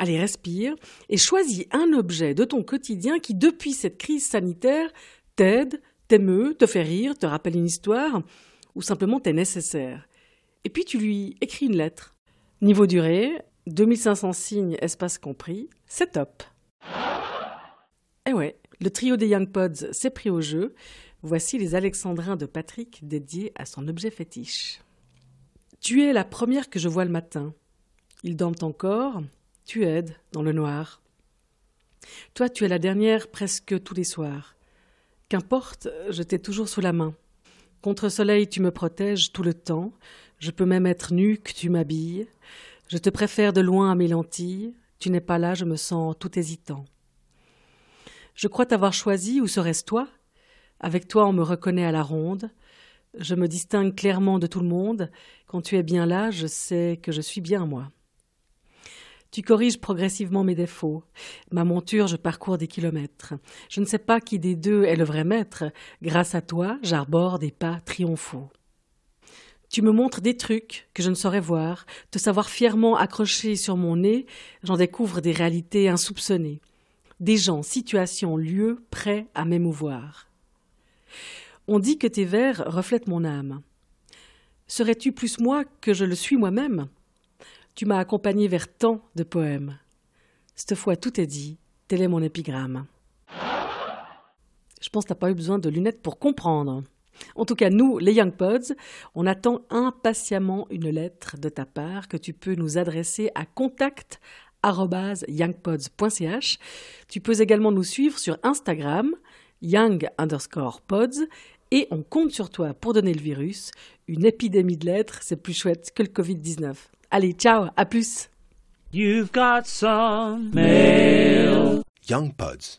allez, respire, et choisis un objet de ton quotidien qui, depuis cette crise sanitaire, t'aide, t'émeut, te fait rire, te rappelle une histoire, ou simplement t'est nécessaire. Et puis tu lui écris une lettre. Niveau durée, 2500 signes, espace compris, c'est top. Eh ouais, le trio des Young Pods s'est pris au jeu. Voici les Alexandrins de Patrick dédiés à son objet fétiche. Tu es la première que je vois le matin. Ils dorment encore, tu aides dans le noir. Toi, tu es la dernière presque tous les soirs. Qu'importe, je t'ai toujours sous la main. Contre soleil, tu me protèges tout le temps. Je peux même être nue que tu m'habilles. Je te préfère de loin à mes lentilles. Tu n'es pas là, je me sens tout hésitant. Je crois t'avoir choisi, ou serait-ce toi? Avec toi, on me reconnaît à la ronde. Je me distingue clairement de tout le monde. Quand tu es bien là, je sais que je suis bien moi. Tu corriges progressivement mes défauts. Ma monture, je parcours des kilomètres. Je ne sais pas qui des deux est le vrai maître. Grâce à toi, j'arbore des pas triomphaux. Tu me montres des trucs que je ne saurais voir, te savoir fièrement accroché sur mon nez, j'en découvre des réalités insoupçonnées, des gens, situations, lieux prêts à m'émouvoir. On dit que tes vers reflètent mon âme. Serais-tu plus moi que je le suis moi-même? Tu m'as accompagné vers tant de poèmes. Cette fois tout est dit, tel est mon épigramme. Je pense que t'as pas eu besoin de lunettes pour comprendre. En tout cas, nous, les Young Pods, on attend impatiemment une lettre de ta part que tu peux nous adresser à contact youngpods.ch. Tu peux également nous suivre sur Instagram, young underscore pods, et on compte sur toi pour donner le virus. Une épidémie de lettres, c'est plus chouette que le Covid-19. Allez, ciao, à plus. You've got some mail. Young Pods.